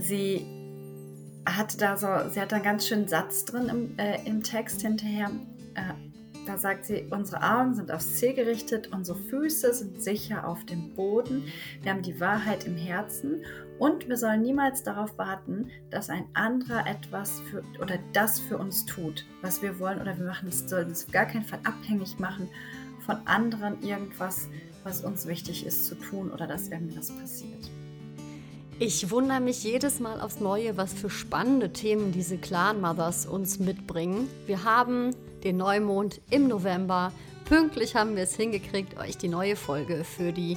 sie hat da so, sie hat einen ganz schönen Satz drin im, äh, im Text hinterher. Äh, da sagt sie, unsere Augen sind aufs Ziel gerichtet, unsere Füße sind sicher auf dem Boden, wir haben die Wahrheit im Herzen und wir sollen niemals darauf warten, dass ein anderer etwas für oder das für uns tut, was wir wollen oder wir machen es, sollen es auf gar keinen Fall abhängig machen von anderen irgendwas, was uns wichtig ist zu tun oder dass irgendwas passiert. Ich wundere mich jedes Mal aufs Neue, was für spannende Themen diese Clan Mothers uns mitbringen. Wir haben den Neumond im November. Pünktlich haben wir es hingekriegt, euch die neue Folge für die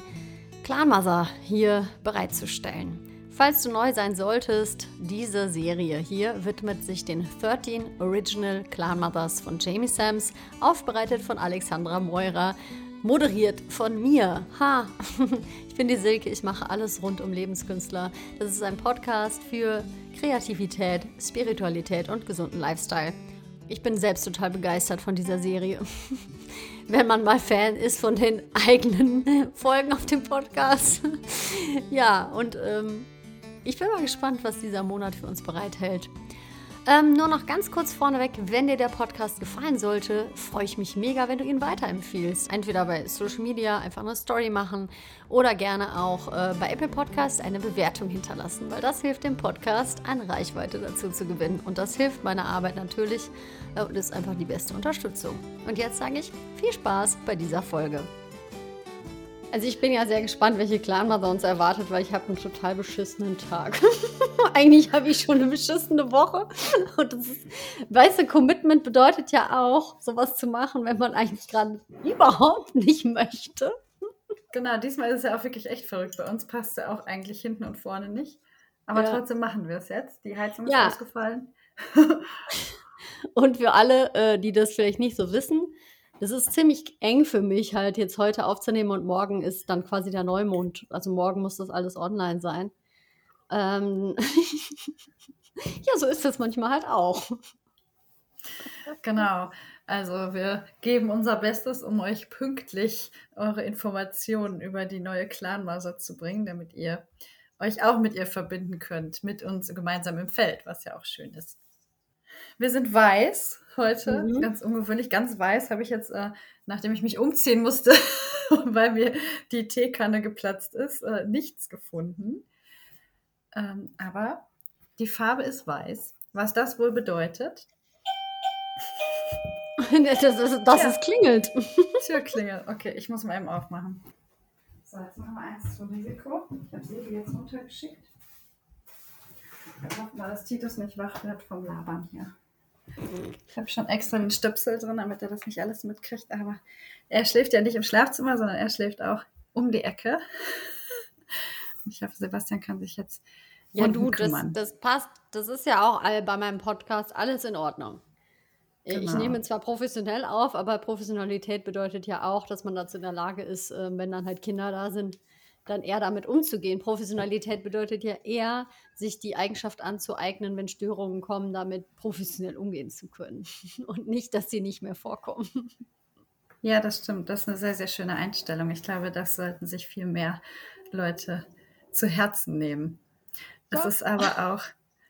Clan Mother hier bereitzustellen. Falls du neu sein solltest, diese Serie hier widmet sich den 13 Original Clan Mothers von Jamie Sams, aufbereitet von Alexandra Meurer moderiert von mir. Ha! Ich bin die Silke, ich mache alles rund um Lebenskünstler. Das ist ein Podcast für Kreativität, Spiritualität und gesunden Lifestyle. Ich bin selbst total begeistert von dieser Serie. Wenn man mal Fan ist von den eigenen Folgen auf dem Podcast. ja, und ähm, ich bin mal gespannt, was dieser Monat für uns bereithält. Ähm, nur noch ganz kurz vorneweg, wenn dir der Podcast gefallen sollte, freue ich mich mega, wenn du ihn weiterempfiehlst. Entweder bei Social Media einfach eine Story machen oder gerne auch äh, bei Apple Podcast eine Bewertung hinterlassen, weil das hilft dem Podcast, eine Reichweite dazu zu gewinnen. Und das hilft meiner Arbeit natürlich äh, und ist einfach die beste Unterstützung. Und jetzt sage ich viel Spaß bei dieser Folge. Also ich bin ja sehr gespannt, welche Clanmother uns erwartet, weil ich habe einen total beschissenen Tag. Eigentlich habe ich schon eine beschissene Woche. Und das ist, weißt du, Commitment bedeutet ja auch, sowas zu machen, wenn man eigentlich gerade überhaupt nicht möchte. Genau, diesmal ist es ja auch wirklich echt verrückt. Bei uns passt es ja auch eigentlich hinten und vorne nicht. Aber ja. trotzdem machen wir es jetzt. Die Heizung ist ja. ausgefallen. und für alle, äh, die das vielleicht nicht so wissen, es ist ziemlich eng für mich, halt jetzt heute aufzunehmen und morgen ist dann quasi der Neumond. Also morgen muss das alles online sein. Ähm ja, so ist es manchmal halt auch. Genau. Also wir geben unser Bestes, um euch pünktlich eure Informationen über die neue Clanmaser zu bringen, damit ihr euch auch mit ihr verbinden könnt, mit uns gemeinsam im Feld, was ja auch schön ist. Wir sind weiß heute, mhm. ganz ungewöhnlich. Ganz weiß habe ich jetzt, äh, nachdem ich mich umziehen musste, weil mir die Teekanne geplatzt ist, äh, nichts gefunden. Ähm, aber die Farbe ist weiß. Was das wohl bedeutet? das ist, das ja. ist klingelt. Türklingel. Okay, ich muss mal eben aufmachen. So, jetzt machen wir eins zum Risiko. Ich habe sie jetzt runtergeschickt. Ich hoffe mal, dass Titus nicht wach wird vom Labern hier. Ich habe schon extra den Stöpsel drin, damit er das nicht alles mitkriegt. Aber er schläft ja nicht im Schlafzimmer, sondern er schläft auch um die Ecke. Ich hoffe, Sebastian kann sich jetzt ja, du, das, das, passt. Das ist ja auch bei meinem Podcast alles in Ordnung. Genau. Ich nehme zwar professionell auf, aber Professionalität bedeutet ja auch, dass man dazu in der Lage ist, ähm, wenn dann halt Kinder da sind, dann eher damit umzugehen. Professionalität bedeutet ja eher, sich die Eigenschaft anzueignen, wenn Störungen kommen, damit professionell umgehen zu können. Und nicht, dass sie nicht mehr vorkommen. Ja, das stimmt. Das ist eine sehr, sehr schöne Einstellung. Ich glaube, das sollten sich viel mehr Leute zu Herzen nehmen. Es ist aber auch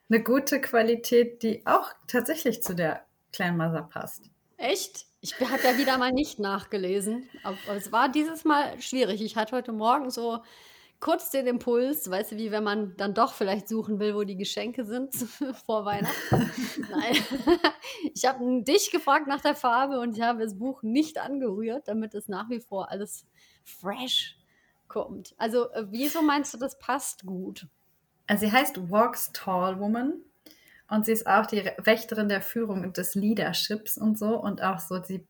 eine gute Qualität, die auch tatsächlich zu der kleinen Mother passt. Echt? Ich habe ja wieder mal nicht nachgelesen. Aber es war dieses Mal schwierig. Ich hatte heute Morgen so kurz den Impuls, weißt du, wie wenn man dann doch vielleicht suchen will, wo die Geschenke sind vor Weihnachten. Nein. Ich habe dich gefragt nach der Farbe und ich habe das Buch nicht angerührt, damit es nach wie vor alles fresh kommt. Also, äh, wieso meinst du, das passt gut? Also, sie heißt Walks Tall Woman und sie ist auch die Wächterin der Führung und des Leaderships und so. Und auch so, sie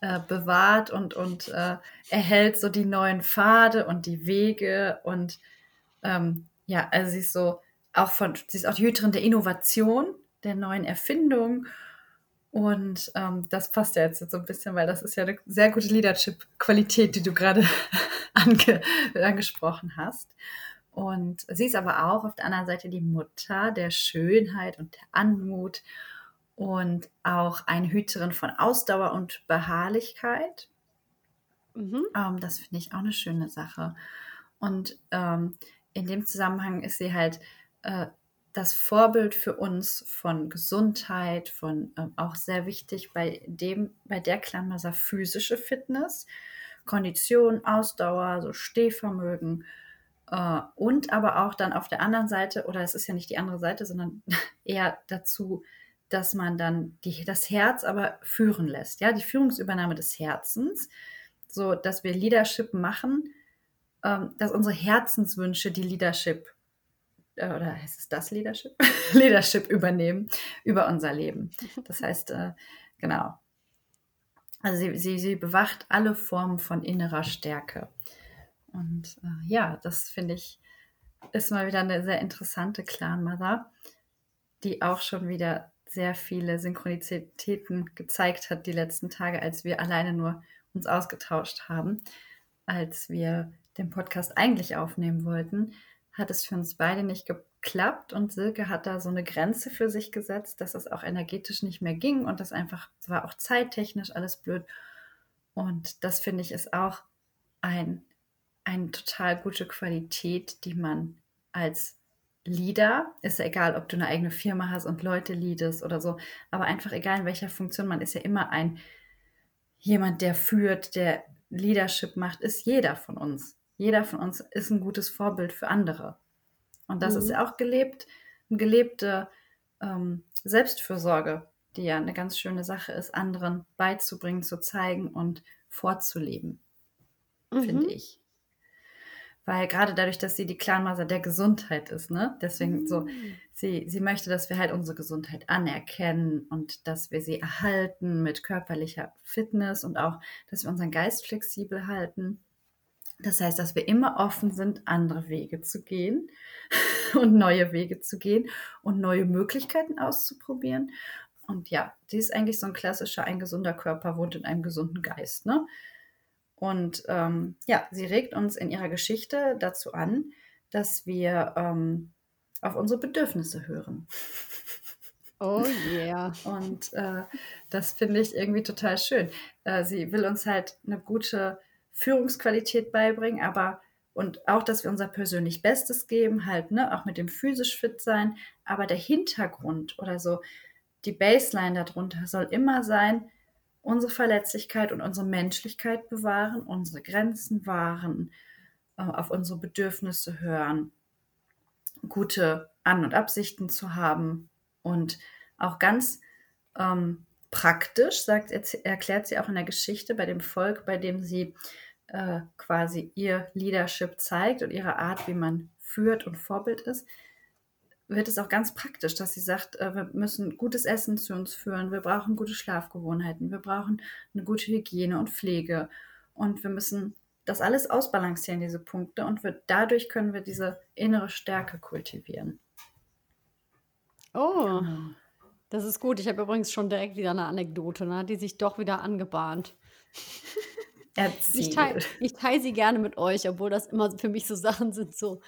äh, bewahrt und, und äh, erhält so die neuen Pfade und die Wege. Und ähm, ja, also sie ist so auch von, sie ist auch die Hüterin der Innovation, der neuen Erfindung. Und ähm, das passt ja jetzt so ein bisschen, weil das ist ja eine sehr gute Leadership-Qualität, die du gerade ange angesprochen hast. Und sie ist aber auch auf der anderen Seite die Mutter der Schönheit und der Anmut und auch eine Hüterin von Ausdauer und Beharrlichkeit. Mhm. Ähm, das finde ich auch eine schöne Sache. Und ähm, in dem Zusammenhang ist sie halt äh, das Vorbild für uns von Gesundheit, von äh, auch sehr wichtig bei dem, bei der Klammer physische Fitness, Kondition, Ausdauer, so Stehvermögen und aber auch dann auf der anderen Seite, oder es ist ja nicht die andere Seite, sondern eher dazu, dass man dann die, das Herz aber führen lässt, ja, die Führungsübernahme des Herzens, so dass wir Leadership machen, ähm, dass unsere Herzenswünsche die Leadership äh, oder heißt es das Leadership? Leadership übernehmen über unser Leben. Das heißt, äh, genau. Also sie, sie, sie bewacht alle Formen von innerer Stärke. Und äh, ja, das finde ich, ist mal wieder eine sehr interessante Clan Mother, die auch schon wieder sehr viele Synchronizitäten gezeigt hat die letzten Tage, als wir alleine nur uns ausgetauscht haben, als wir den Podcast eigentlich aufnehmen wollten, hat es für uns beide nicht geklappt und Silke hat da so eine Grenze für sich gesetzt, dass es auch energetisch nicht mehr ging und das einfach war auch zeittechnisch alles blöd. Und das finde ich ist auch ein, eine total gute Qualität, die man als Leader, ist ja egal, ob du eine eigene Firma hast und Leute leadest oder so, aber einfach egal in welcher Funktion, man ist ja immer ein jemand, der führt, der Leadership macht, ist jeder von uns. Jeder von uns ist ein gutes Vorbild für andere. Und das mhm. ist ja auch gelebt, eine gelebte ähm, Selbstfürsorge, die ja eine ganz schöne Sache ist, anderen beizubringen, zu zeigen und vorzuleben, mhm. finde ich weil gerade dadurch, dass sie die Clanmaser der Gesundheit ist, ne? Deswegen so, mm. sie, sie möchte, dass wir halt unsere Gesundheit anerkennen und dass wir sie erhalten mit körperlicher Fitness und auch, dass wir unseren Geist flexibel halten. Das heißt, dass wir immer offen sind, andere Wege zu gehen und neue Wege zu gehen und neue Möglichkeiten auszuprobieren. Und ja, die ist eigentlich so ein klassischer, ein gesunder Körper wohnt in einem gesunden Geist, ne? Und ähm, ja, sie regt uns in ihrer Geschichte dazu an, dass wir ähm, auf unsere Bedürfnisse hören. Oh yeah. Und äh, das finde ich irgendwie total schön. Äh, sie will uns halt eine gute Führungsqualität beibringen, aber und auch, dass wir unser persönlich Bestes geben, halt, ne, auch mit dem physisch fit sein. Aber der Hintergrund oder so, die Baseline darunter soll immer sein, unsere Verletzlichkeit und unsere Menschlichkeit bewahren, unsere Grenzen wahren, äh, auf unsere Bedürfnisse hören, gute An- und Absichten zu haben und auch ganz ähm, praktisch, sagt, erklärt sie auch in der Geschichte bei dem Volk, bei dem sie äh, quasi ihr Leadership zeigt und ihre Art, wie man führt und Vorbild ist, wird es auch ganz praktisch, dass sie sagt, äh, wir müssen gutes Essen zu uns führen, wir brauchen gute Schlafgewohnheiten, wir brauchen eine gute Hygiene und Pflege und wir müssen das alles ausbalancieren, diese Punkte, und wir, dadurch können wir diese innere Stärke kultivieren. Oh, genau. das ist gut. Ich habe übrigens schon direkt wieder eine Anekdote, ne, die sich doch wieder angebahnt. Ich teile teil sie gerne mit euch, obwohl das immer für mich so Sachen sind, so,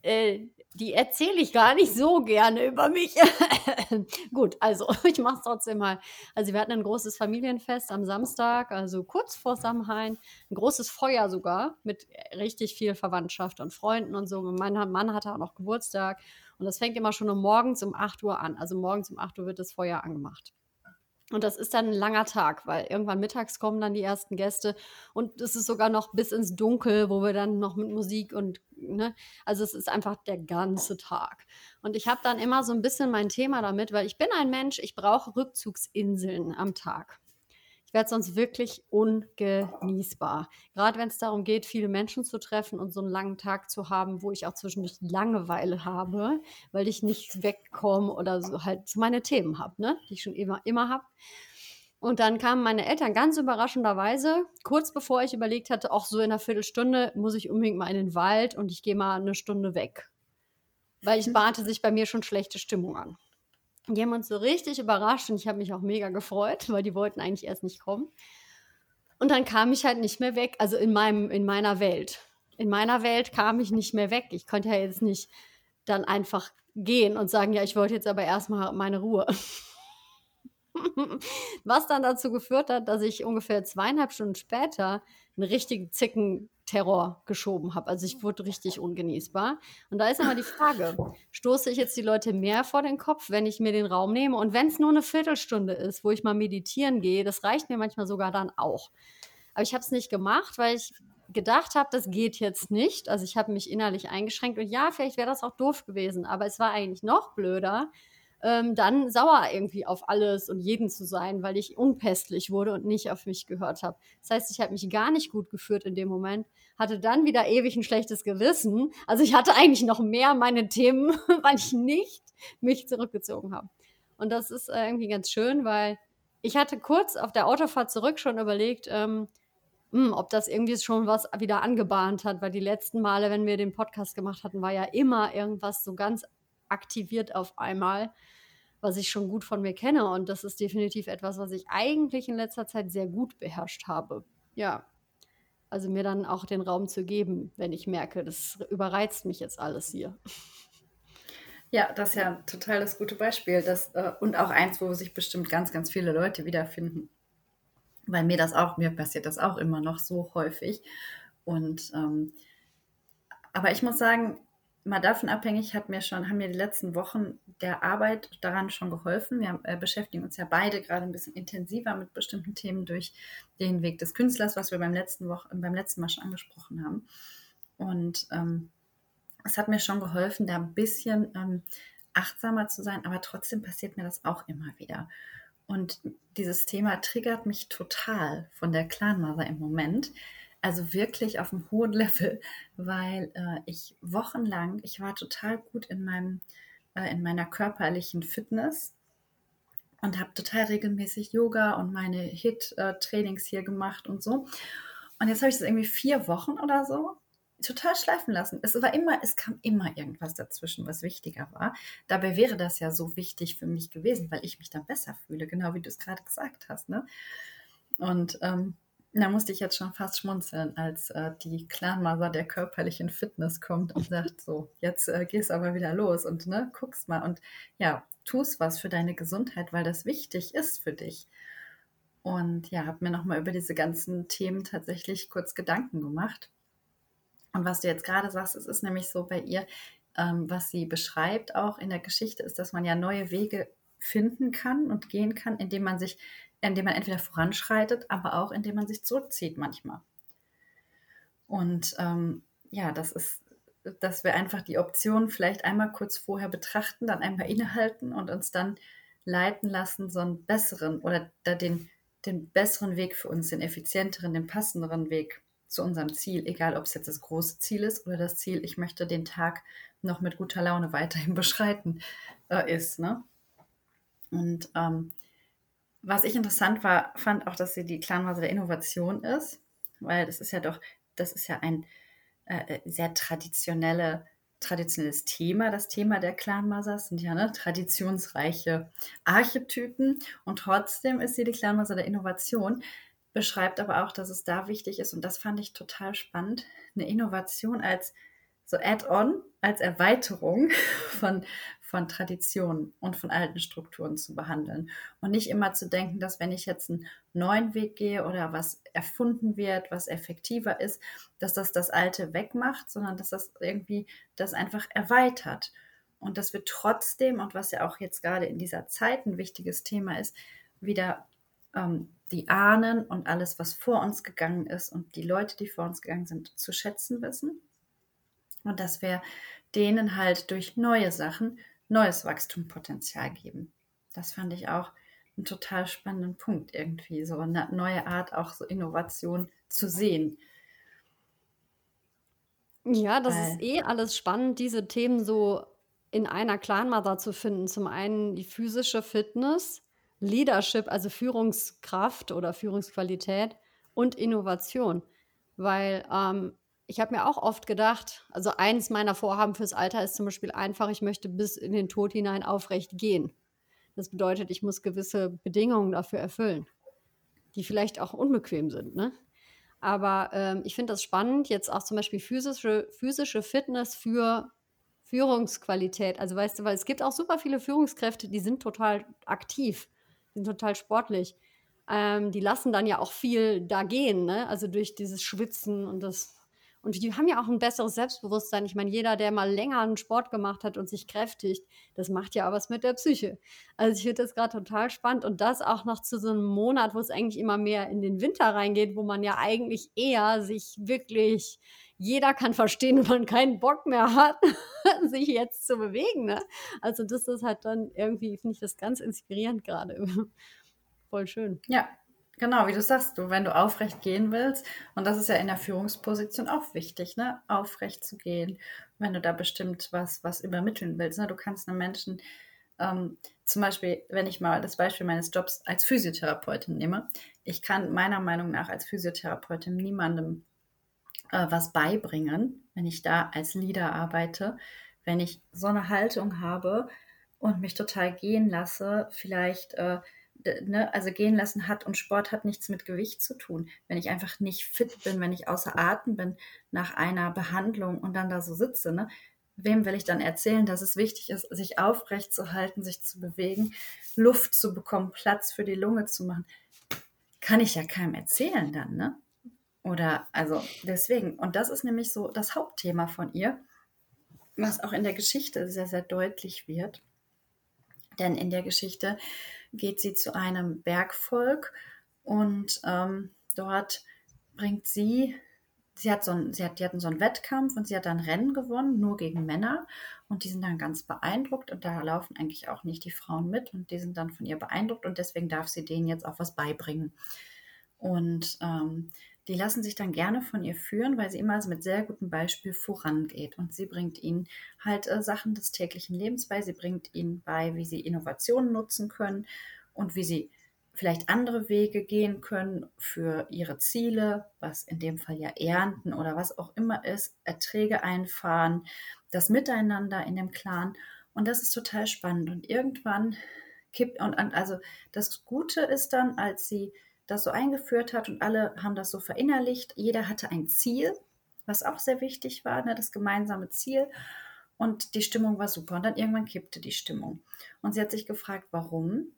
äh, die erzähle ich gar nicht so gerne über mich. Gut, also ich mache es trotzdem mal. Also wir hatten ein großes Familienfest am Samstag, also kurz vor Samhain, ein großes Feuer sogar mit richtig viel Verwandtschaft und Freunden und so. Mein Mann hatte auch noch Geburtstag und das fängt immer schon um morgens um 8 Uhr an. Also morgens um 8 Uhr wird das Feuer angemacht. Und das ist dann ein langer Tag, weil irgendwann mittags kommen dann die ersten Gäste und es ist sogar noch bis ins Dunkel, wo wir dann noch mit Musik und, ne, also es ist einfach der ganze Tag. Und ich habe dann immer so ein bisschen mein Thema damit, weil ich bin ein Mensch, ich brauche Rückzugsinseln am Tag werde sonst wirklich ungenießbar. Gerade wenn es darum geht, viele Menschen zu treffen und so einen langen Tag zu haben, wo ich auch zwischendurch Langeweile habe, weil ich nicht wegkomme oder so halt meine Themen habe, ne? die ich schon immer, immer habe. Und dann kamen meine Eltern ganz überraschenderweise, kurz bevor ich überlegt hatte, auch so in einer Viertelstunde muss ich unbedingt mal in den Wald und ich gehe mal eine Stunde weg. Weil ich bahnte sich bei mir schon schlechte Stimmung an. Die haben uns so richtig überrascht und ich habe mich auch mega gefreut, weil die wollten eigentlich erst nicht kommen. Und dann kam ich halt nicht mehr weg, also in, meinem, in meiner Welt. In meiner Welt kam ich nicht mehr weg. Ich konnte ja jetzt nicht dann einfach gehen und sagen, ja, ich wollte jetzt aber erstmal meine Ruhe. Was dann dazu geführt hat, dass ich ungefähr zweieinhalb Stunden später einen richtigen Zickenterror geschoben habe. Also ich wurde richtig ungenießbar. Und da ist immer die Frage, stoße ich jetzt die Leute mehr vor den Kopf, wenn ich mir den Raum nehme? Und wenn es nur eine Viertelstunde ist, wo ich mal meditieren gehe, das reicht mir manchmal sogar dann auch. Aber ich habe es nicht gemacht, weil ich gedacht habe, das geht jetzt nicht. Also ich habe mich innerlich eingeschränkt und ja, vielleicht wäre das auch doof gewesen, aber es war eigentlich noch blöder, ähm, dann sauer irgendwie auf alles und jeden zu sein, weil ich unpässlich wurde und nicht auf mich gehört habe. Das heißt, ich habe mich gar nicht gut geführt in dem Moment, hatte dann wieder ewig ein schlechtes Gewissen. Also ich hatte eigentlich noch mehr meine Themen, weil ich nicht mich zurückgezogen habe. Und das ist äh, irgendwie ganz schön, weil ich hatte kurz auf der Autofahrt zurück schon überlegt, ähm, hm, ob das irgendwie schon was wieder angebahnt hat, weil die letzten Male, wenn wir den Podcast gemacht hatten, war ja immer irgendwas so ganz aktiviert auf einmal, was ich schon gut von mir kenne. Und das ist definitiv etwas, was ich eigentlich in letzter Zeit sehr gut beherrscht habe. Ja. Also mir dann auch den Raum zu geben, wenn ich merke, das überreizt mich jetzt alles hier. Ja, das ist ja total das gute Beispiel. Das, äh, und auch eins, wo sich bestimmt ganz, ganz viele Leute wiederfinden weil mir das auch, mir passiert das auch immer noch so häufig. Und ähm, aber ich muss sagen, mal davon abhängig hat mir schon, haben mir die letzten Wochen der Arbeit daran schon geholfen. Wir äh, beschäftigen uns ja beide gerade ein bisschen intensiver mit bestimmten Themen durch den Weg des Künstlers, was wir beim letzten Woche, beim letzten Mal schon angesprochen haben. Und ähm, es hat mir schon geholfen, da ein bisschen ähm, achtsamer zu sein, aber trotzdem passiert mir das auch immer wieder. Und dieses Thema triggert mich total von der Clanmother im Moment. Also wirklich auf einem hohen Level, weil äh, ich wochenlang, ich war total gut in meinem, äh, in meiner körperlichen Fitness und habe total regelmäßig Yoga und meine Hit-Trainings hier gemacht und so. Und jetzt habe ich das irgendwie vier Wochen oder so total schleifen lassen. Es war immer, es kam immer irgendwas dazwischen, was wichtiger war. Dabei wäre das ja so wichtig für mich gewesen, weil ich mich dann besser fühle, genau wie du es gerade gesagt hast. Ne? Und ähm, da musste ich jetzt schon fast schmunzeln, als äh, die Clanmother der körperlichen Fitness kommt und sagt so, jetzt äh, gehst aber wieder los und ne, guckst mal und ja, tust was für deine Gesundheit, weil das wichtig ist für dich. Und ja, habe mir nochmal über diese ganzen Themen tatsächlich kurz Gedanken gemacht und was du jetzt gerade sagst, es ist nämlich so bei ihr, ähm, was sie beschreibt auch in der Geschichte, ist, dass man ja neue Wege finden kann und gehen kann, indem man sich, indem man entweder voranschreitet, aber auch indem man sich zurückzieht manchmal. Und ähm, ja, das ist, dass wir einfach die Option vielleicht einmal kurz vorher betrachten, dann einmal innehalten und uns dann leiten lassen, so einen besseren oder den, den besseren Weg für uns, den effizienteren, den passenderen Weg zu unserem Ziel, egal ob es jetzt das große Ziel ist oder das Ziel, ich möchte den Tag noch mit guter Laune weiterhin beschreiten, äh, ist. Ne? Und ähm, was ich interessant war, fand auch, dass sie die Clanvase der Innovation ist, weil das ist ja doch, das ist ja ein äh, äh sehr traditionelle, traditionelles Thema. Das Thema der Clanmasers sind ja ne, traditionsreiche Archetypen. Und trotzdem ist sie die Clanmaser der Innovation, beschreibt aber auch, dass es da wichtig ist, und das fand ich total spannend, eine Innovation als so Add-on, als Erweiterung von, von Traditionen und von alten Strukturen zu behandeln. Und nicht immer zu denken, dass wenn ich jetzt einen neuen Weg gehe oder was erfunden wird, was effektiver ist, dass das das Alte wegmacht, sondern dass das irgendwie das einfach erweitert. Und dass wir trotzdem, und was ja auch jetzt gerade in dieser Zeit ein wichtiges Thema ist, wieder ähm, die Ahnen und alles, was vor uns gegangen ist und die Leute, die vor uns gegangen sind, zu schätzen wissen. Und dass wir denen halt durch neue Sachen neues Wachstumspotenzial geben. Das fand ich auch einen total spannenden Punkt irgendwie, so eine neue Art, auch so Innovation zu sehen. Ja, das Weil, ist eh alles spannend, diese Themen so in einer Clanmother zu finden. Zum einen die physische Fitness, Leadership, also Führungskraft oder Führungsqualität und Innovation. Weil ähm, ich habe mir auch oft gedacht, also eins meiner Vorhaben fürs Alter ist zum Beispiel einfach, ich möchte bis in den Tod hinein aufrecht gehen. Das bedeutet, ich muss gewisse Bedingungen dafür erfüllen, die vielleicht auch unbequem sind. Ne? Aber ähm, ich finde das spannend, jetzt auch zum Beispiel physische, physische Fitness für Führungsqualität. Also weißt du, weil es gibt auch super viele Führungskräfte, die sind total aktiv sind total sportlich. Ähm, die lassen dann ja auch viel da gehen, ne? Also durch dieses Schwitzen und das und die haben ja auch ein besseres Selbstbewusstsein. Ich meine, jeder, der mal länger einen Sport gemacht hat und sich kräftigt, das macht ja auch was mit der Psyche. Also ich finde das gerade total spannend und das auch noch zu so einem Monat, wo es eigentlich immer mehr in den Winter reingeht, wo man ja eigentlich eher sich wirklich jeder kann verstehen, wenn man keinen Bock mehr hat, sich jetzt zu bewegen. Ne? Also das ist halt dann irgendwie, finde ich das ganz inspirierend gerade. Voll schön. Ja, Genau, wie du sagst, du, wenn du aufrecht gehen willst, und das ist ja in der Führungsposition auch wichtig, ne, aufrecht zu gehen, wenn du da bestimmt was, was übermitteln willst. Ne? Du kannst einem Menschen, ähm, zum Beispiel, wenn ich mal das Beispiel meines Jobs als Physiotherapeutin nehme, ich kann meiner Meinung nach als Physiotherapeutin niemandem äh, was beibringen, wenn ich da als Leader arbeite, wenn ich so eine Haltung habe und mich total gehen lasse, vielleicht äh, ne, also gehen lassen hat und Sport hat nichts mit Gewicht zu tun. Wenn ich einfach nicht fit bin, wenn ich außer Atem bin nach einer Behandlung und dann da so sitze, ne, wem will ich dann erzählen, dass es wichtig ist, sich aufrecht zu halten, sich zu bewegen, Luft zu bekommen, Platz für die Lunge zu machen? Kann ich ja keinem erzählen dann, ne? Oder also deswegen. Und das ist nämlich so das Hauptthema von ihr, was auch in der Geschichte sehr, sehr deutlich wird. Denn in der Geschichte geht sie zu einem Bergvolk und ähm, dort bringt sie, sie hat so ein, sie hat, die hatten so einen Wettkampf und sie hat dann Rennen gewonnen, nur gegen Männer und die sind dann ganz beeindruckt und da laufen eigentlich auch nicht die Frauen mit und die sind dann von ihr beeindruckt und deswegen darf sie denen jetzt auch was beibringen. Und ähm, die lassen sich dann gerne von ihr führen, weil sie immer mit sehr gutem Beispiel vorangeht. Und sie bringt ihnen halt äh, Sachen des täglichen Lebens bei. Sie bringt ihnen bei, wie sie Innovationen nutzen können und wie sie vielleicht andere Wege gehen können für ihre Ziele, was in dem Fall ja Ernten oder was auch immer ist, Erträge einfahren, das Miteinander in dem Clan. Und das ist total spannend. Und irgendwann kippt, und also das Gute ist dann, als sie das so eingeführt hat und alle haben das so verinnerlicht. Jeder hatte ein Ziel, was auch sehr wichtig war, ne, das gemeinsame Ziel. Und die Stimmung war super. Und dann irgendwann kippte die Stimmung. Und sie hat sich gefragt, warum.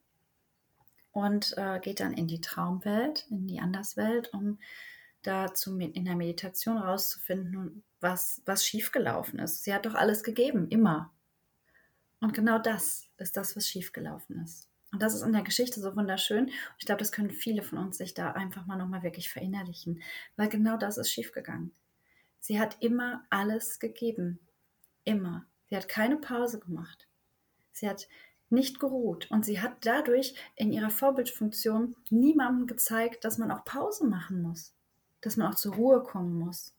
Und äh, geht dann in die Traumwelt, in die Anderswelt, um da zu, in der Meditation rauszufinden, was, was schiefgelaufen ist. Sie hat doch alles gegeben, immer. Und genau das ist das, was schiefgelaufen ist. Und das ist in der Geschichte so wunderschön. Ich glaube, das können viele von uns sich da einfach mal nochmal wirklich verinnerlichen, weil genau das ist schiefgegangen. Sie hat immer alles gegeben. Immer. Sie hat keine Pause gemacht. Sie hat nicht geruht und sie hat dadurch in ihrer Vorbildfunktion niemandem gezeigt, dass man auch Pause machen muss, dass man auch zur Ruhe kommen muss,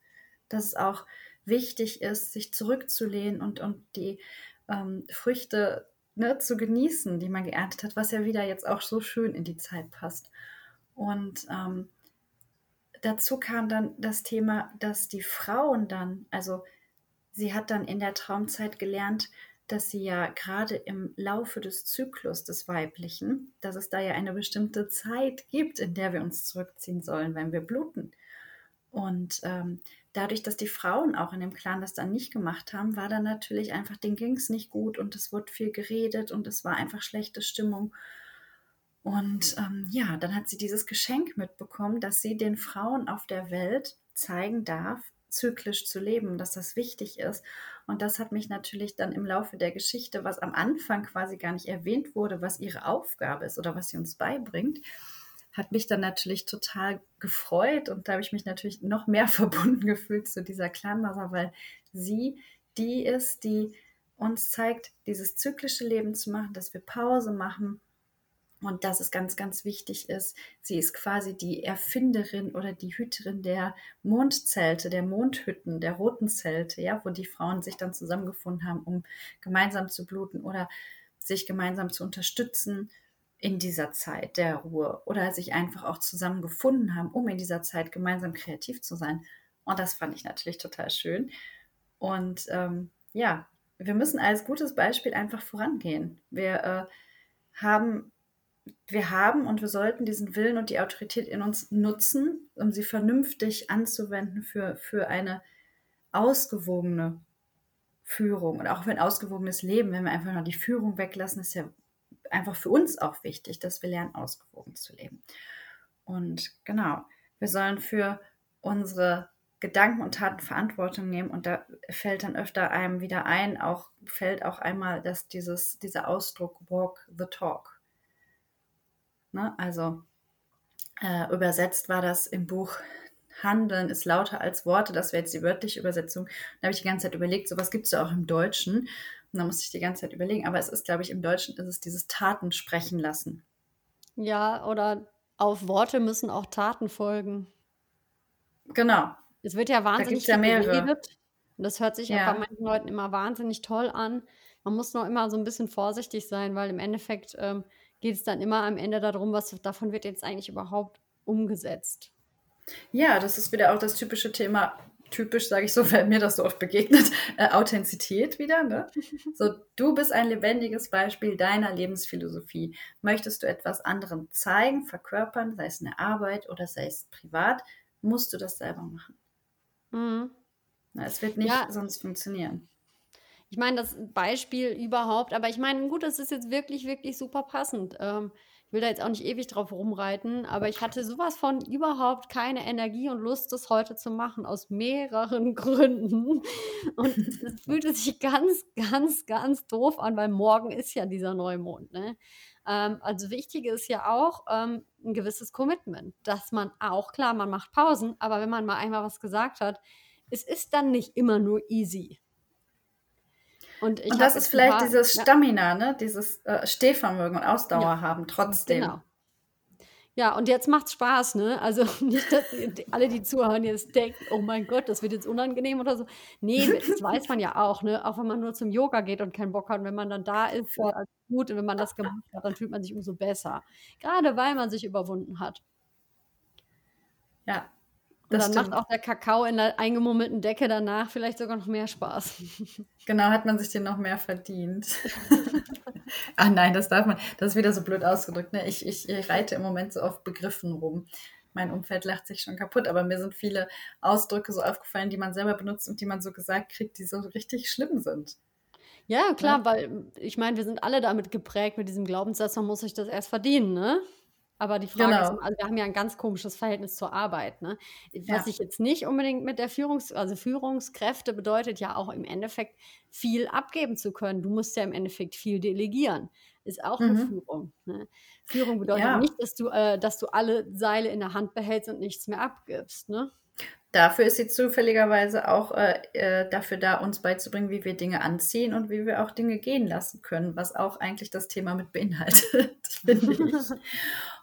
dass es auch wichtig ist, sich zurückzulehnen und, und die ähm, Früchte ne, zu genießen, die man geerntet hat, was ja wieder jetzt auch so schön in die Zeit passt. Und ähm, dazu kam dann das Thema, dass die Frauen dann, also sie hat dann in der Traumzeit gelernt, dass sie ja gerade im Laufe des Zyklus des Weiblichen, dass es da ja eine bestimmte Zeit gibt, in der wir uns zurückziehen sollen, wenn wir bluten. Und ähm, dadurch, dass die Frauen auch in dem Clan das dann nicht gemacht haben, war dann natürlich einfach, denen ging es nicht gut und es wurde viel geredet und es war einfach schlechte Stimmung. Und ähm, ja, dann hat sie dieses Geschenk mitbekommen, dass sie den Frauen auf der Welt zeigen darf, zyklisch zu leben, dass das wichtig ist. Und das hat mich natürlich dann im Laufe der Geschichte, was am Anfang quasi gar nicht erwähnt wurde, was ihre Aufgabe ist oder was sie uns beibringt, hat mich dann natürlich total gefreut und da habe ich mich natürlich noch mehr verbunden gefühlt zu dieser Clanmother, weil sie die ist, die uns zeigt, dieses zyklische Leben zu machen, dass wir Pause machen und dass es ganz, ganz wichtig ist. Sie ist quasi die Erfinderin oder die Hüterin der Mondzelte, der Mondhütten, der roten Zelte, ja, wo die Frauen sich dann zusammengefunden haben, um gemeinsam zu bluten oder sich gemeinsam zu unterstützen in dieser Zeit der Ruhe oder sich einfach auch zusammengefunden haben, um in dieser Zeit gemeinsam kreativ zu sein. Und das fand ich natürlich total schön. Und ähm, ja, wir müssen als gutes Beispiel einfach vorangehen. Wir äh, haben, wir haben und wir sollten diesen Willen und die Autorität in uns nutzen, um sie vernünftig anzuwenden für, für eine ausgewogene Führung und auch für ein ausgewogenes Leben. Wenn wir einfach nur die Führung weglassen, ist ja einfach für uns auch wichtig, dass wir lernen, ausgewogen zu leben. Und genau, wir sollen für unsere Gedanken und Taten Verantwortung nehmen und da fällt dann öfter einem wieder ein, auch fällt auch einmal, dass dieses, dieser Ausdruck walk the talk. Ne? Also äh, übersetzt war das im Buch Handeln ist lauter als Worte, das wäre jetzt die wörtliche Übersetzung. Da habe ich die ganze Zeit überlegt, sowas gibt es ja auch im Deutschen. Und da musste ich die ganze Zeit überlegen, aber es ist, glaube ich, im Deutschen ist es dieses Taten sprechen lassen. Ja, oder auf Worte müssen auch Taten folgen. Genau, es wird ja wahnsinnig ja viel mehrere. geredet. Und das hört sich ja. Ja. bei manchen Leuten immer wahnsinnig toll an. Man muss nur immer so ein bisschen vorsichtig sein, weil im Endeffekt ähm, geht es dann immer am Ende darum, was davon wird jetzt eigentlich überhaupt umgesetzt. Ja, das ist wieder auch das typische Thema, typisch sage ich so, weil mir das so oft begegnet, äh, Authentizität wieder. Ne? So, du bist ein lebendiges Beispiel deiner Lebensphilosophie. Möchtest du etwas anderen zeigen, verkörpern, sei es in der Arbeit oder sei es privat, musst du das selber machen. Mhm. Na, es wird nicht Ja. sonst funktionieren. Ich meine, das Beispiel überhaupt, aber ich meine, gut, das ist jetzt wirklich, wirklich super passend. Ähm, will da jetzt auch nicht ewig drauf rumreiten, aber ich hatte sowas von überhaupt keine Energie und Lust, das heute zu machen, aus mehreren Gründen. Und es fühlte sich ganz, ganz, ganz doof an, weil morgen ist ja dieser Neumond. Ne? Ähm, also wichtig ist ja auch ähm, ein gewisses Commitment, dass man auch, klar, man macht Pausen, aber wenn man mal einmal was gesagt hat, es ist dann nicht immer nur easy. Und, Und das ist vielleicht paar- dieses ja. Stamina, ne? dieses äh, Stehvermögen und Ausdauer Ja, haben, trotzdem. Genau. Ja, und jetzt macht's Spaß, ne? Also nicht, dass alle, die zuhören, jetzt denken, oh mein Gott, das wird jetzt unangenehm oder so. Nee, das weiß man ja auch, ne? Auch wenn man nur zum Yoga geht und keinen Bock hat, wenn man dann da ist, Voll. alles gut. Und wenn man das gemacht hat, dann fühlt man sich umso besser. Gerade weil man sich überwunden hat. Ja, Und das dann stimmt. macht auch der Kakao in der eingemummelten Decke danach vielleicht sogar noch mehr Spaß. Genau, hat man sich den noch mehr verdient. Ach nein, das darf man. Das ist wieder so blöd ausgedrückt. Ne? Ich, ich, ich reite im Moment so auf Begriffen rum. Mein Umfeld lacht sich schon kaputt, aber mir sind viele Ausdrücke so aufgefallen, die man selber benutzt und die man so gesagt kriegt, die so richtig schlimm sind. Ja, klar, weil ich meine, wir sind alle damit geprägt, mit diesem Glaubenssatz, man muss sich das erst verdienen, ne? Aber die Frage ist, Genau. also wir haben ja ein ganz komisches Verhältnis zur Arbeit, ne? Was Ja. ich jetzt nicht unbedingt mit der Führungs-, also Führungskräfte bedeutet ja auch im Endeffekt viel abgeben zu können. Du musst ja im Endeffekt viel delegieren. Ist auch eine Mhm. Führung. Ne? Führung bedeutet Ja. nicht, dass du, äh, dass du alle Seile in der Hand behältst und nichts mehr abgibst, ne? Dafür ist sie zufälligerweise auch äh, äh, dafür da, uns beizubringen, wie wir Dinge anziehen und wie wir auch Dinge gehen lassen können, was auch eigentlich das Thema mit beinhaltet, finde ich.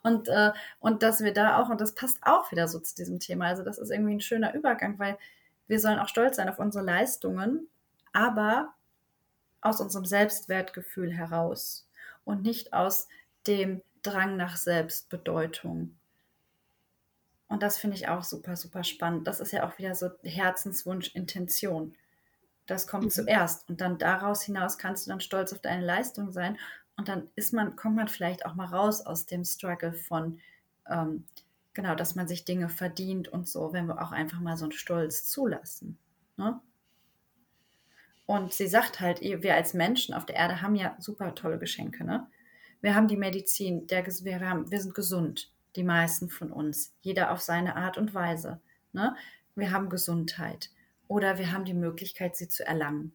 Und, äh, und dass wir da auch, und das passt auch wieder so zu diesem Thema, also das ist irgendwie ein schöner Übergang, weil wir sollen auch stolz sein auf unsere Leistungen, aber aus unserem Selbstwertgefühl heraus und nicht aus dem Drang nach Selbstbedeutung. Und das finde ich auch super, super spannend. Das ist ja auch wieder so Herzenswunsch, Intention. Das kommt Mhm. zuerst. Und dann daraus hinaus kannst du dann stolz auf deine Leistung sein. Und dann ist man, kommt man vielleicht auch mal raus aus dem Struggle von, ähm, genau, dass man sich Dinge verdient und so, wenn wir auch einfach mal so einen Stolz zulassen. Ne? Und sie sagt halt, wir als Menschen auf der Erde haben ja super tolle Geschenke. Ne? Wir haben die Medizin, der, wir, haben, wir sind gesund, die meisten von uns, jeder auf seine Art und Weise. Ne? Wir haben Gesundheit oder wir haben die Möglichkeit, sie zu erlangen.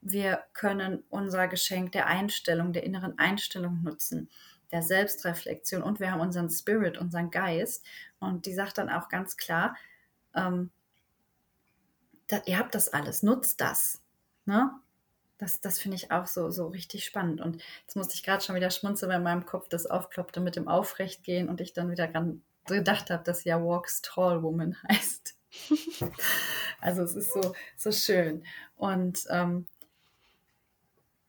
Wir können unser Geschenk der Einstellung, der inneren Einstellung nutzen, der Selbstreflexion und wir haben unseren Spirit, unseren Geist. Und die sagt dann auch ganz klar, ähm, da, ihr habt das alles, nutzt das. Ne? Das, das finde ich auch so, so richtig spannend. Und jetzt musste ich gerade schon wieder schmunzeln, weil in meinem Kopf das aufploppte mit dem Aufrechtgehen und ich dann wieder gedacht habe, dass ja Walks Tall Woman heißt. also es ist so, so schön. Und ähm,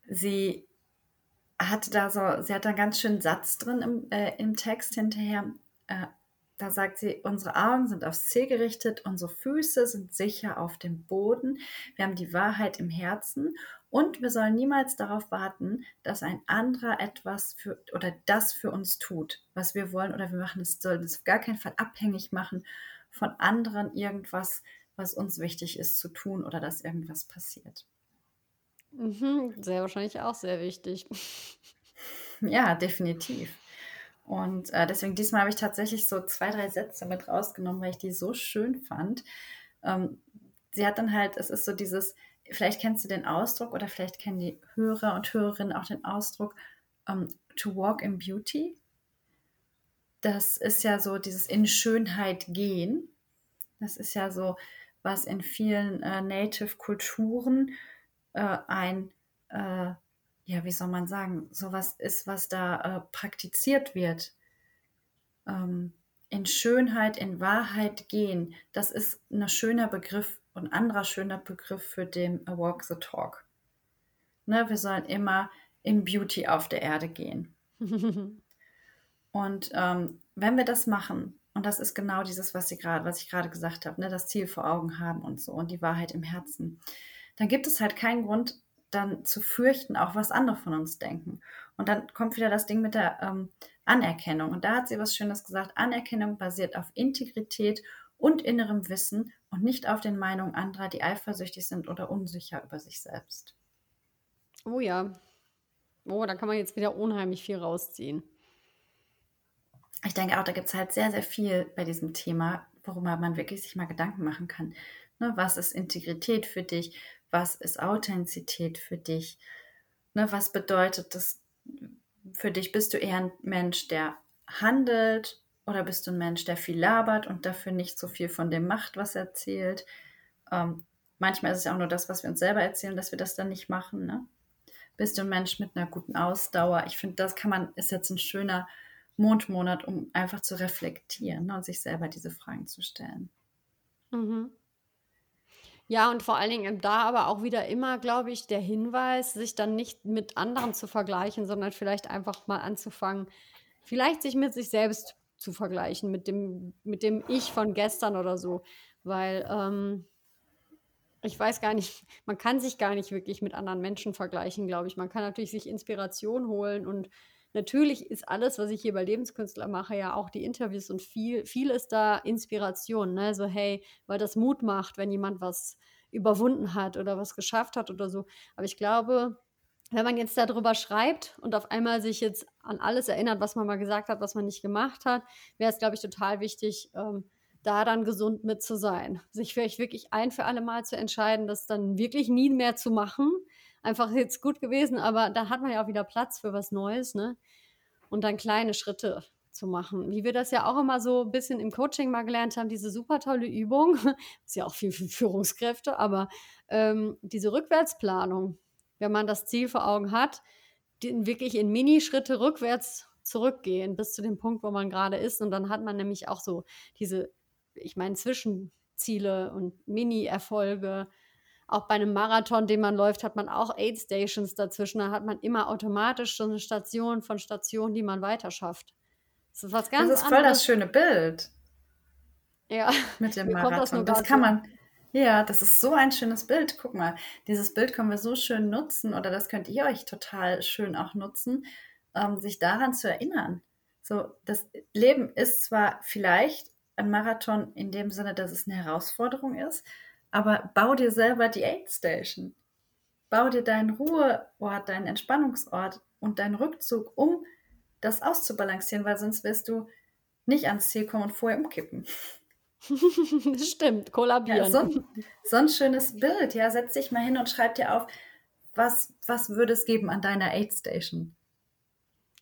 sie hat da so, sie hat da einen ganz schönen Satz drin im, äh, im Text hinterher. Äh, da sagt sie, unsere Augen sind aufs Ziel gerichtet, unsere Füße sind sicher auf dem Boden, wir haben die Wahrheit im Herzen und wir sollen niemals darauf warten, dass ein anderer etwas für oder das für uns tut, was wir wollen oder wir machen es, sollen es auf gar keinen Fall abhängig machen von anderen irgendwas, was uns wichtig ist zu tun oder dass irgendwas passiert. Mhm, sehr wahrscheinlich auch sehr wichtig. Ja, definitiv. Und äh, deswegen diesmal habe ich tatsächlich so zwei, drei Sätze mit rausgenommen, weil ich die so schön fand. Ähm, sie hat dann halt, es ist so dieses, vielleicht kennst du den Ausdruck oder vielleicht kennen die Hörer und Hörerinnen auch den Ausdruck ähm, to walk in beauty. Das ist ja so dieses in Schönheit gehen. Das ist ja so, was in vielen äh, Native-Kulturen äh, ein äh, ja, wie soll man sagen, sowas ist, was da äh, praktiziert wird. Ähm, in Schönheit, in Wahrheit gehen, das ist ein schöner Begriff und anderer schöner Begriff für den Walk the Talk. Ne, wir sollen immer in Beauty auf der Erde gehen. und ähm, wenn wir das machen, und das ist genau dieses, was, Sie grad, was ich gerade gesagt habe, ne, das Ziel vor Augen haben und so und die Wahrheit im Herzen, dann gibt es halt keinen Grund, dann zu fürchten, auch was andere von uns denken. Und dann kommt wieder das Ding mit der ähm, Anerkennung. Und da hat sie was Schönes gesagt. Anerkennung basiert auf Integrität und innerem Wissen und nicht auf den Meinungen anderer, die eifersüchtig sind oder unsicher über sich selbst. Oh ja. Oh, da kann man jetzt wieder unheimlich viel rausziehen. Ich denke auch, da gibt es halt sehr, sehr viel bei diesem Thema, worüber man wirklich sich mal Gedanken machen kann. Ne, was ist Integrität für dich? Was ist Authentizität für dich? Ne, was bedeutet das für dich? Bist du eher ein Mensch, der handelt oder bist du ein Mensch, der viel labert und dafür nicht so viel von dem macht, was er erzählt? Ähm, manchmal ist es ja auch nur das, was wir uns selber erzählen, dass wir das dann nicht machen. Ne? Bist du ein Mensch mit einer guten Ausdauer? Ich finde, das kann man, ist jetzt ein schöner Mondmonat, um einfach zu reflektieren ne, und sich selber diese Fragen zu stellen. Mhm. Ja, und vor allen Dingen da aber auch wieder immer, glaube ich, der Hinweis, sich dann nicht mit anderen zu vergleichen, sondern vielleicht einfach mal anzufangen, vielleicht sich mit sich selbst zu vergleichen, mit dem, mit dem Ich von gestern oder so. Weil ähm, ich weiß gar nicht, man kann sich gar nicht wirklich mit anderen Menschen vergleichen, glaube ich. Man kann natürlich sich Inspiration holen und natürlich ist alles, was ich hier bei Lebenskünstler mache, ja auch die Interviews und viel, viel ist da Inspiration. Ne? So, hey, weil das Mut macht, wenn jemand was überwunden hat oder was geschafft hat oder so. Aber ich glaube, wenn man jetzt darüber schreibt und auf einmal sich jetzt an alles erinnert, was man mal gesagt hat, was man nicht gemacht hat, wäre es, glaube ich, total wichtig, ähm, da dann gesund mit zu sein. Sich vielleicht wirklich ein für alle Mal zu entscheiden, das dann wirklich nie mehr zu machen, einfach jetzt gut gewesen, aber da hat man ja auch wieder Platz für was Neues, ne? Und dann kleine Schritte zu machen. Wie wir das ja auch immer so ein bisschen im Coaching mal gelernt haben, diese super tolle Übung, ist ja auch viel für Führungskräfte, aber ähm, diese Rückwärtsplanung, wenn man das Ziel vor Augen hat, die, wirklich in Minischritte rückwärts zurückgehen bis zu dem Punkt, wo man gerade ist. Und dann hat man nämlich auch so diese, ich meine, Zwischenziele und Mini-Erfolge auch bei einem Marathon, den man läuft, hat man auch Aid Stations dazwischen. Da hat man immer automatisch so eine Station von Station, die man weiter schafft. Das ist was ganz Das ist voll anderes. das schöne Bild. Ja. Mit dem Marathon. Das, das kann man. Ja, das ist so ein schönes Bild. Guck mal, dieses Bild können wir so schön nutzen oder das könnt ihr euch total schön auch nutzen, ähm, sich daran zu erinnern. So, das Leben ist zwar vielleicht ein Marathon in dem Sinne, dass es eine Herausforderung ist, aber bau dir selber die Aid Station. Bau dir deinen Ruheort, deinen Entspannungsort und deinen Rückzug, um das auszubalancieren, weil sonst wirst du nicht ans Ziel kommen und vorher umkippen. Stimmt, kollabieren. Ja, so, ein, so, ein, schönes Bild. Ja, setz dich mal hin und schreib dir auf, was, was würde es geben an deiner Aid Station?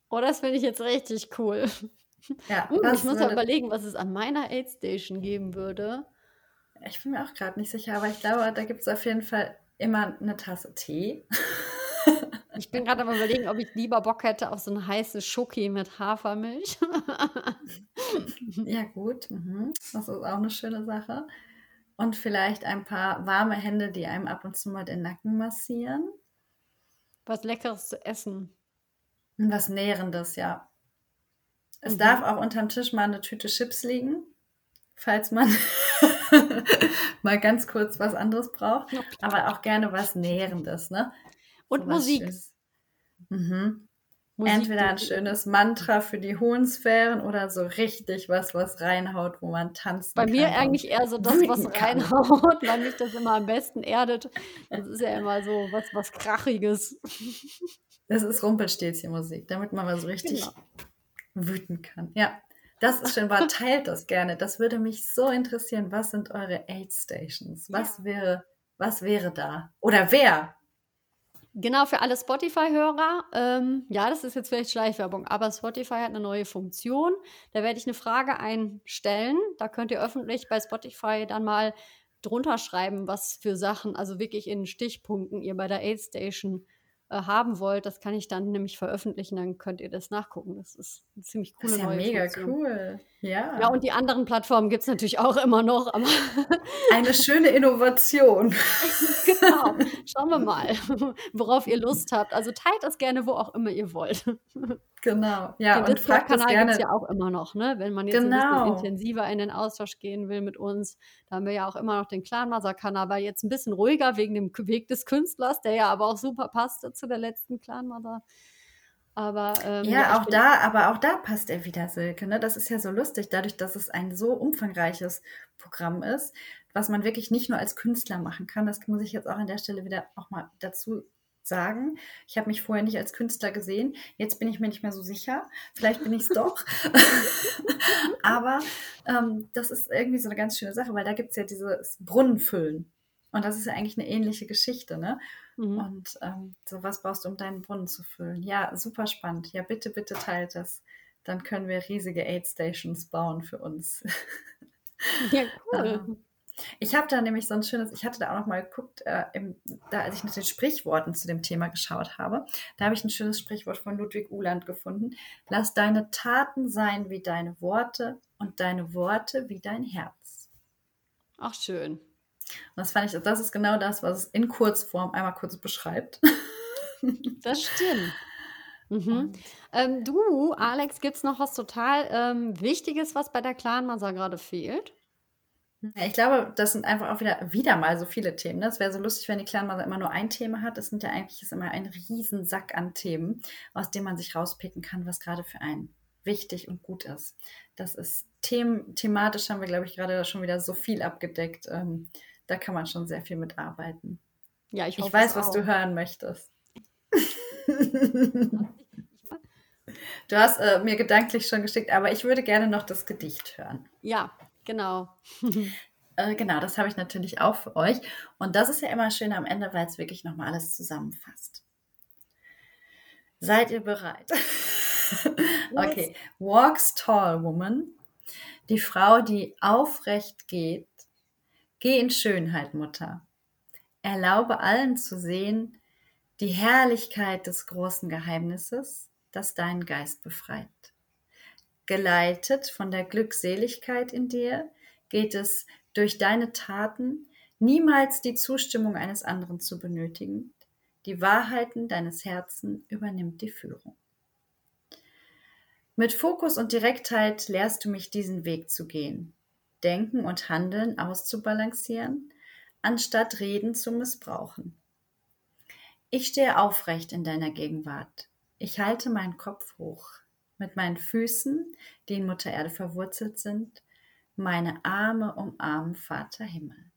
Oh, das finde ich jetzt richtig cool. Ja, uh, ich muss mal überlegen, was es an meiner Aid Station geben würde. Ich bin mir auch gerade nicht sicher, aber ich glaube, da gibt es auf jeden Fall immer eine Tasse Tee. Ich bin gerade am überlegen, ob ich lieber Bock hätte auf so eine heiße Schoki mit Hafermilch. ja, gut. Mhm. Das ist auch eine schöne Sache. Und vielleicht ein paar warme Hände, die einem ab und zu mal den Nacken massieren. Was Leckeres zu essen. Was Nährendes, ja. Es mhm. darf auch unterm Tisch mal eine Tüte Chips liegen, falls man mal ganz kurz was anderes braucht. Aber auch gerne was Nährendes, ne? Und so Musik. Mhm. Musik. Entweder ein schönes Mantra für die hohen Sphären oder so richtig was, was reinhaut, wo man tanzt. Bei mir eigentlich eher so das, was reinhaut, weil mich das immer am besten erdet. Das ist ja immer so was, was Krachiges. Das ist Rumpelstilzchen-Musik, damit man mal so richtig genau. wüten kann. Ja, das ist schön. War, teilt das gerne. Das würde mich so interessieren. Was sind eure Aid Stations? Was ja. wäre, was wäre da? Oder wer? Genau, für alle Spotify-Hörer. Ähm, ja, das ist jetzt vielleicht Schleichwerbung, aber Spotify hat eine neue Funktion. Da werde ich eine Frage einstellen. Da könnt ihr öffentlich bei Spotify dann mal drunter schreiben, was für Sachen, also wirklich in Stichpunkten ihr bei der Aid Station haben wollt, das kann ich dann nämlich veröffentlichen, dann könnt ihr das nachgucken. Das ist eine ziemlich coole das ist ja mega Funktion. cool. Ja. Ja, und die anderen Plattformen gibt es natürlich auch immer noch. Eine schöne Innovation. genau. Schauen wir mal, worauf ihr Lust habt. Also teilt das gerne, wo auch immer ihr wollt. Genau, ja. Den Discord-Kanal gibt es ja auch immer noch, ne? Wenn man jetzt genau. ein bisschen genau. intensiver in den Austausch gehen will mit uns, da haben wir ja auch immer noch den Clanmother-Kanal, aber jetzt ein bisschen ruhiger wegen dem Weg des Künstlers, der ja aber auch super passte zu der letzten Clanmother. Aber ähm, ja, auch da, aber auch da passt er wieder, Silke. Ne? Das ist ja so lustig, dadurch, dass es ein so umfangreiches Programm ist, was man wirklich nicht nur als Künstler machen kann. Das muss ich jetzt auch an der Stelle wieder auch mal dazu sagen. Ich habe mich vorher nicht als Künstler gesehen. Jetzt bin ich mir nicht mehr so sicher. Vielleicht bin ich es doch. Aber ähm, das ist irgendwie so eine ganz schöne Sache, weil da gibt es ja dieses Brunnenfüllen. Und das ist ja eigentlich eine ähnliche Geschichte, ne? Mhm. Und ähm, so was brauchst du, um deinen Brunnen zu füllen. Ja, super spannend. Ja, bitte, bitte teilt das. Dann können wir riesige Aid Stations bauen für uns. Ja, cool. ähm, ich habe da nämlich so ein schönes, ich hatte da auch noch mal geguckt, äh, im, da, als ich nach den Sprichworten zu dem Thema geschaut habe, da habe ich ein schönes Sprichwort von Ludwig Uhland gefunden. Lass deine Taten sein wie deine Worte und deine Worte wie dein Herz. Ach, schön. Und das fand ich, das ist genau das, was es in Kurzform einmal kurz beschreibt. Das stimmt. Mhm. Ähm, du, Alex, gibt es noch was total ähm, Wichtiges, was bei der Clan-Masa gerade fehlt? Ich glaube, das sind einfach auch wieder, wieder mal so viele Themen. Ne? Es wäre so lustig, wenn die Clanmother immer nur ein Thema hat. Es sind ja eigentlich ist immer ein Riesensack an Themen, aus dem man sich rauspicken kann, was gerade für einen wichtig und gut ist. Das ist them thematisch haben wir, glaube ich, gerade schon wieder so viel abgedeckt. Ähm, da kann man schon sehr viel mitarbeiten. Ja, ich, hoffe ich weiß, was du hören möchtest. du hast äh, mir gedanklich schon geschickt, aber ich würde gerne noch das Gedicht hören. Ja, Genau. äh, genau, das habe ich natürlich auch für euch. Und das ist ja immer schön am Ende, weil es wirklich nochmal alles zusammenfasst. Seid ihr bereit? okay. Walks tall woman. Die Frau, die aufrecht geht. Geh in Schönheit, Mutter. Erlaube allen zu sehen die Herrlichkeit des großen Geheimnisses, das deinen Geist befreit. Geleitet von der Glückseligkeit in dir, geht es durch deine Taten niemals die Zustimmung eines anderen zu benötigen. Die Wahrheiten deines Herzens übernimmt die Führung. Mit Fokus und Direktheit lehrst du mich diesen Weg zu gehen, Denken und Handeln auszubalancieren, anstatt Reden zu missbrauchen. Ich stehe aufrecht in deiner Gegenwart. Ich halte meinen Kopf hoch mit meinen Füßen, die in Mutter Erde verwurzelt sind, meine Arme umarmen Vater Himmel.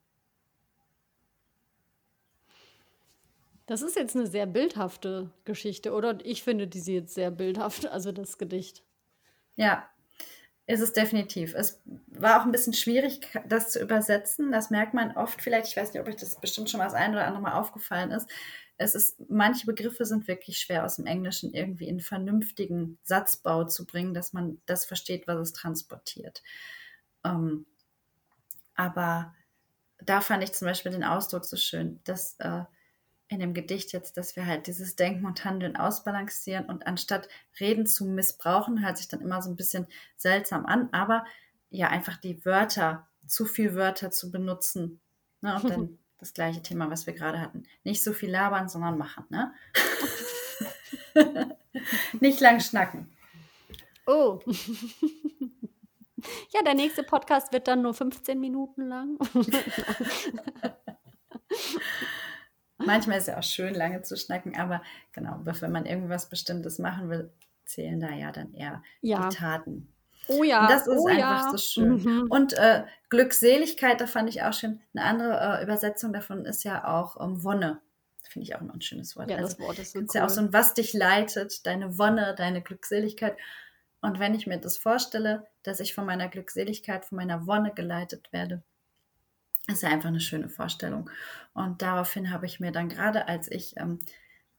Das ist jetzt eine sehr bildhafte Geschichte, oder? Ich finde diese jetzt sehr bildhaft, also das Gedicht. Ja, ist es definitiv. Es war auch ein bisschen schwierig, das zu übersetzen. Das merkt man oft vielleicht. Ich weiß nicht, ob euch das bestimmt schon mal das ein oder andere Mal aufgefallen ist es ist, manche Begriffe sind wirklich schwer aus dem Englischen irgendwie in vernünftigen Satzbau zu bringen, dass man das versteht, was es transportiert. Ähm, aber da fand ich zum Beispiel den Ausdruck so schön, dass äh, in dem Gedicht jetzt, dass wir halt dieses Denken und Handeln ausbalancieren und anstatt Reden zu missbrauchen, hört sich dann immer so ein bisschen seltsam an, aber ja, einfach die Wörter, zu viel Wörter zu benutzen. Ne, und dann das gleiche Thema, was wir gerade hatten. Nicht so viel labern, sondern machen, ne? Nicht lang schnacken. Oh. ja, der nächste Podcast wird dann nur 15 Minuten lang. Manchmal ist es ja auch schön, lange zu schnacken, aber genau, wenn man irgendwas Bestimmtes machen will, zählen da ja dann eher ja. die Taten. Oh ja. Und das ist oh einfach ja. so schön. Mhm. Und äh, Glückseligkeit, da fand ich auch schön. Eine andere äh, Übersetzung davon ist ja auch ähm, Wonne. finde ich auch immer ein schönes Wort. Ja, also, das Wort ist so cool. ja auch so ein, was dich leitet, deine Wonne, deine Glückseligkeit. Und wenn ich mir das vorstelle, dass ich von meiner Glückseligkeit, von meiner Wonne geleitet werde, ist ja einfach eine schöne Vorstellung. Und daraufhin habe ich mir dann gerade, als ich ähm,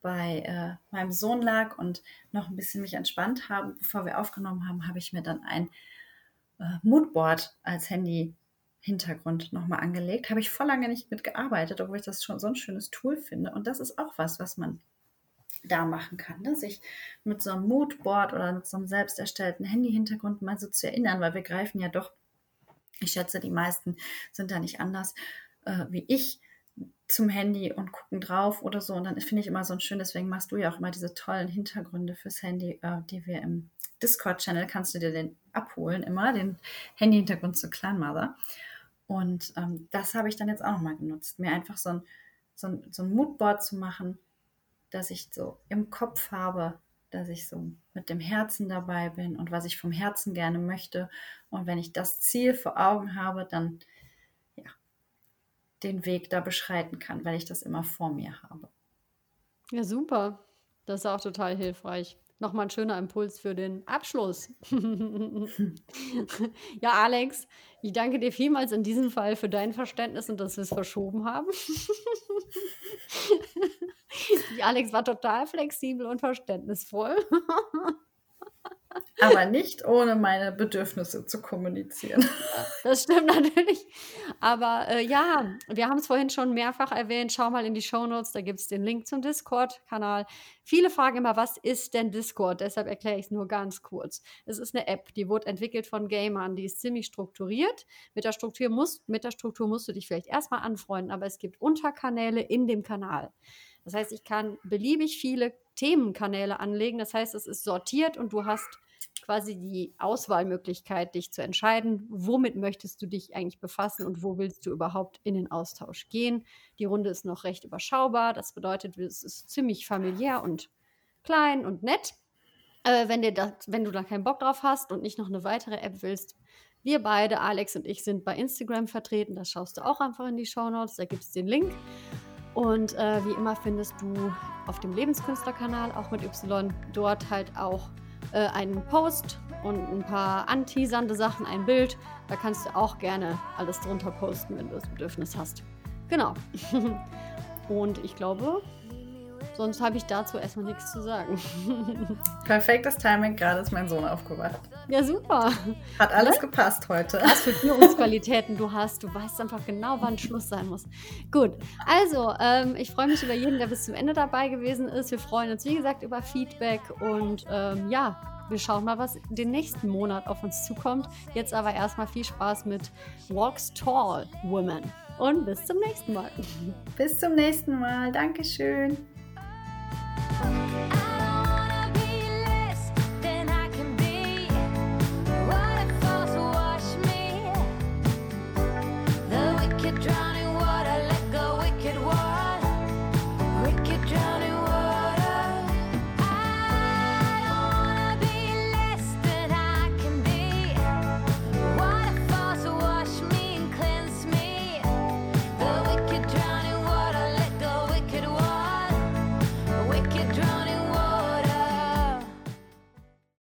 bei äh, meinem Sohn lag und noch ein bisschen mich entspannt habe, bevor wir aufgenommen haben, habe ich mir dann ein äh, Moodboard als Handy-Hintergrund nochmal angelegt. Habe ich voll lange nicht mitgearbeitet, obwohl ich das schon so ein schönes Tool finde. Und das ist auch was, was man da machen kann, ne? sich mit so einem Moodboard oder mit so einem selbst erstellten Handy-Hintergrund mal so zu erinnern, weil wir greifen ja doch, ich schätze, die meisten sind da nicht anders äh, wie ich zum Handy und gucken drauf oder so. Und dann finde ich immer so ein schön, deswegen machst du ja auch immer diese tollen Hintergründe fürs Handy, äh, die wir im Discord-Channel kannst du dir den abholen, immer, den Handy-Hintergrund zu Clanmother. Und ähm, das habe ich dann jetzt auch nochmal genutzt, mir einfach so ein, so ein, so ein Moodboard zu machen, dass ich so im Kopf habe, dass ich so mit dem Herzen dabei bin und was ich vom Herzen gerne möchte. Und wenn ich das Ziel vor Augen habe, dann ja, den Weg da beschreiten kann, weil ich das immer vor mir habe. Ja, super. Das ist auch total hilfreich. Nochmal ein schöner Impuls für den Abschluss. ja, Alex, ich danke dir vielmals in diesem Fall für dein Verständnis und dass wir es verschoben haben. Die Alex war total flexibel und verständnisvoll. Aber nicht ohne meine Bedürfnisse zu kommunizieren. Das stimmt natürlich. Aber äh, ja, wir haben es vorhin schon mehrfach erwähnt. Schau mal in die Show Notes, da gibt es den Link zum Discord-Kanal. Viele fragen immer, was ist denn Discord? Deshalb erkläre ich es nur ganz kurz. Es ist eine App, die wurde entwickelt von Gamern, die ist ziemlich strukturiert. Mit der Struktur, musst, mit der Struktur musst du dich vielleicht erstmal anfreunden, aber es gibt Unterkanäle in dem Kanal. Das heißt, ich kann beliebig viele Themenkanäle anlegen. Das heißt, es ist sortiert und du hast quasi die Auswahlmöglichkeit, dich zu entscheiden, womit möchtest du dich eigentlich befassen und wo willst du überhaupt in den Austausch gehen. Die Runde ist noch recht überschaubar. Das bedeutet, es ist ziemlich familiär und klein und nett. Äh, wenn, dir das, wenn du da keinen Bock drauf hast und nicht noch eine weitere App willst, wir beide, Alex und ich, sind bei Instagram vertreten. Das schaust du auch einfach in die Show Notes. Da gibt es den Link. Und äh, wie immer findest du auf dem Lebenskünstlerkanal, auch mit Y, dort halt auch äh, einen Post und ein paar anteasernde Sachen, ein Bild. Da kannst du auch gerne alles drunter posten, wenn du das Bedürfnis hast. Genau. und ich glaube, sonst habe ich dazu erstmal nichts zu sagen. Perfektes Timing, gerade ist mein Sohn aufgewacht. Ja, super. Hat alles ja? gepasst heute. Was für Führungsqualitäten du hast. Du weißt einfach genau, wann Schluss sein muss. Gut, also ähm, ich freue mich über jeden, der bis zum Ende dabei gewesen ist. Wir freuen uns, wie gesagt, über Feedback und ähm, ja, wir schauen mal, was den nächsten Monat auf uns zukommt. Jetzt aber erstmal viel Spaß mit Walks Tall Women. Und bis zum nächsten Mal. Bis zum nächsten Mal. Dankeschön. Bye.